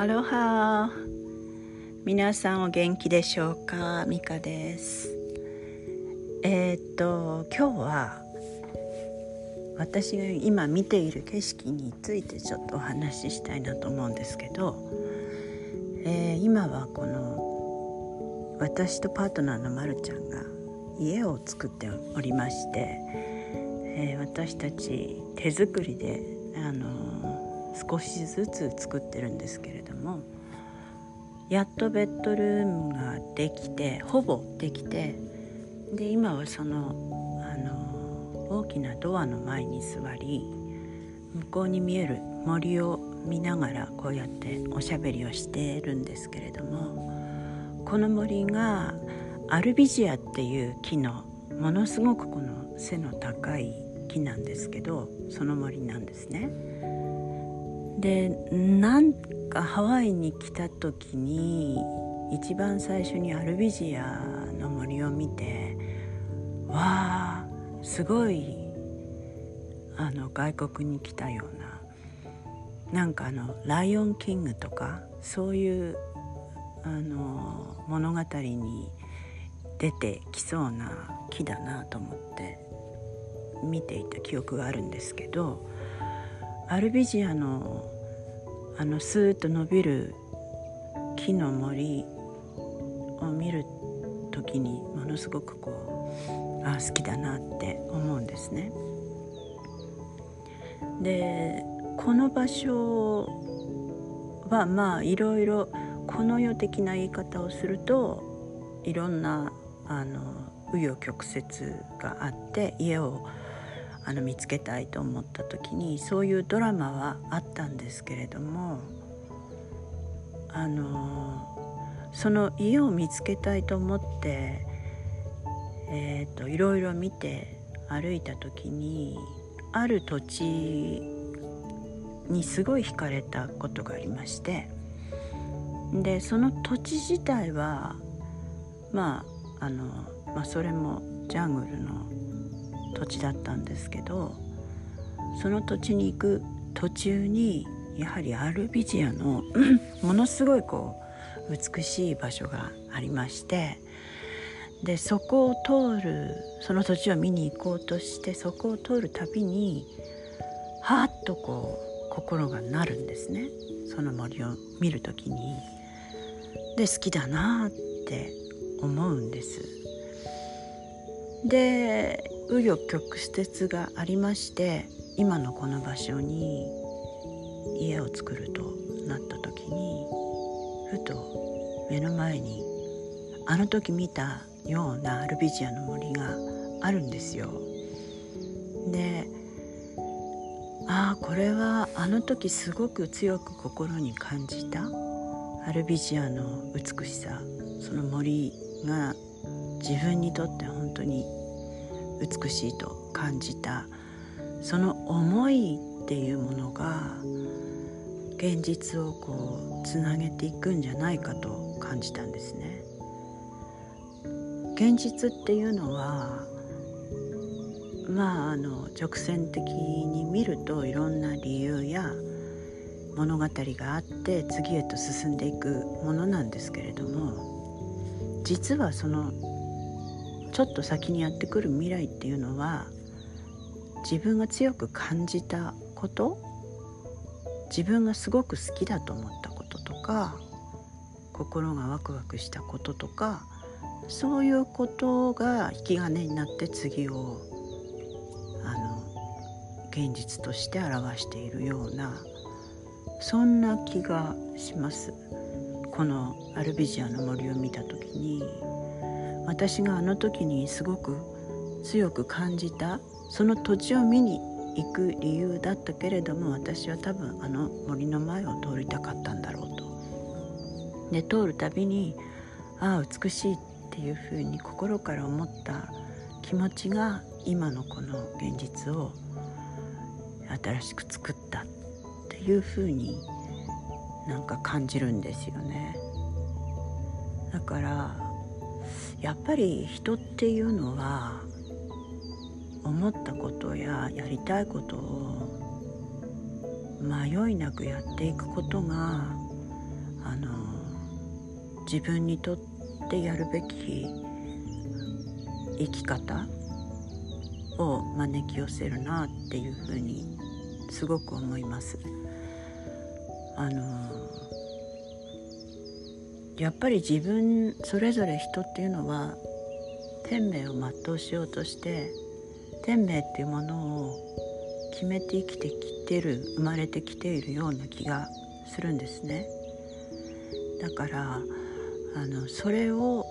アロハ。皆さんお元気でしょうか？ミカです。えー、っと今日は私が今見ている景色についてちょっとお話ししたいなと思うんですけど、えー、今はこの私とパートナーのまるちゃんが家を作っておりまして、えー、私たち手作りであの少しずつ作ってるんですけれどもやっとベッドルームができてほぼできてで今はそのあの大きなドアの前に座り向こうに見える森を見ながらこうやっておしゃべりをしてるんですけれどもこの森がアルビジアっていう木のものすごくこの背の高い木なんですけどその森なんですね。でなんかハワイに来た時に一番最初にアルビジアの森を見てわあすごいあの外国に来たようななんかあの「ライオンキング」とかそういうあの物語に出てきそうな木だなと思って見ていた記憶があるんですけどアルビジアのあのスーッと伸びる木の森を見る時にものすごくこうああ好きだなって思うんですね。でこの場所はまあいろいろこの世的な言い方をするといろんなあの紆余曲折があって家をあの見つけたいと思った時にそういうドラマはあったんですけれどもあのその家を見つけたいと思って、えーと、いろいろ見て歩いた時にある土地にすごい惹かれたことがありましてでその土地自体はまああの、まあ、それもジャングルの土地だったんですけどその土地に行く途中にやはりアルビジアのものすごいこう美しい場所がありましてでそこを通るその土地を見に行こうとしてそこを通るたびにはっとこう心がなるんですねその森を見る時に。で好きだなって思うんです。で紆余曲折がありまして今のこの場所に家を作るとなった時にふと目の前にあの時見たようなアルビジアの森があるんですよ。でああこれはあの時すごく強く心に感じたアルビジアの美しさその森が自分にとって本当に美しいと感じたその思いっていうものが現実をこうつなげていくんじゃないかと感じたんですね。現実っていうのはまああの直線的に見るといろんな理由や物語があって次へと進んでいくものなんですけれども実はそのちょっと先にやってくる未来っていうのは自分が強く感じたこと自分がすごく好きだと思ったこととか心がワクワクしたこととかそういうことが引き金になって次をあの現実として表しているようなそんな気がします。このアルビジアの森を見た時に。私があの時にすごく強く感じたその土地を見に行く理由だったけれども私は多分あの森の前を通りたかったんだろうと。で通るたびにああ美しいっていうふうに心から思った気持ちが今のこの現実を新しく作ったっていうふうになんか感じるんですよね。だからやっぱり人っていうのは思ったことややりたいことを迷いなくやっていくことがあの自分にとってやるべき生き方を招き寄せるなっていうふうにすごく思います。あのやっぱり自分それぞれ人っていうのは天命を全うしようとして天命っていうものを決めて生きてきてる生まれてきているような気がするんですね。だからあのそれを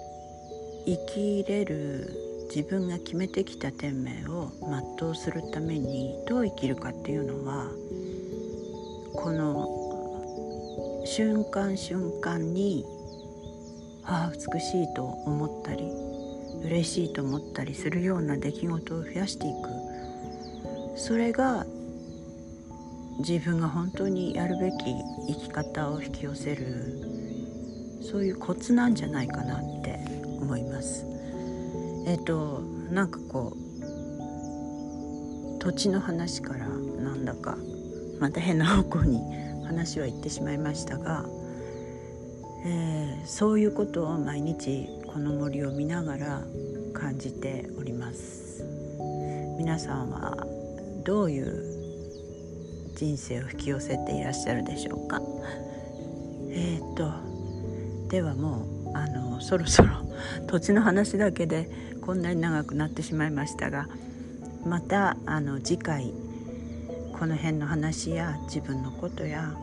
生きれる自分が決めてきた天命を全うするためにどう生きるかっていうのはこの瞬間瞬間にああ美しいと思ったり嬉しいと思ったりするような出来事を増やしていくそれが自分が本当にやるべき生き方を引き寄せるそういうコツなんじゃないかなって思います。えっ、となんかこう土地の話からなんだかまた変な方向に話は行ってしまいましたが、えー、そういうことを毎日この森を見ながら感じております。皆さんはどういう人生を引き寄せていらっしゃるでしょうか？えっ、とではもうあのそろそろ 土地の話だけでこんなに長くなってしまいましたがまたあの次回この辺の話や自分のことや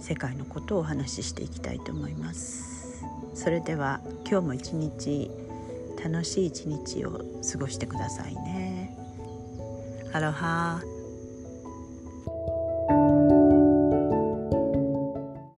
世界のことをお話ししていきたいと思います。それでは今日も一日楽しい一日を過ごしてくださいね。アロハ。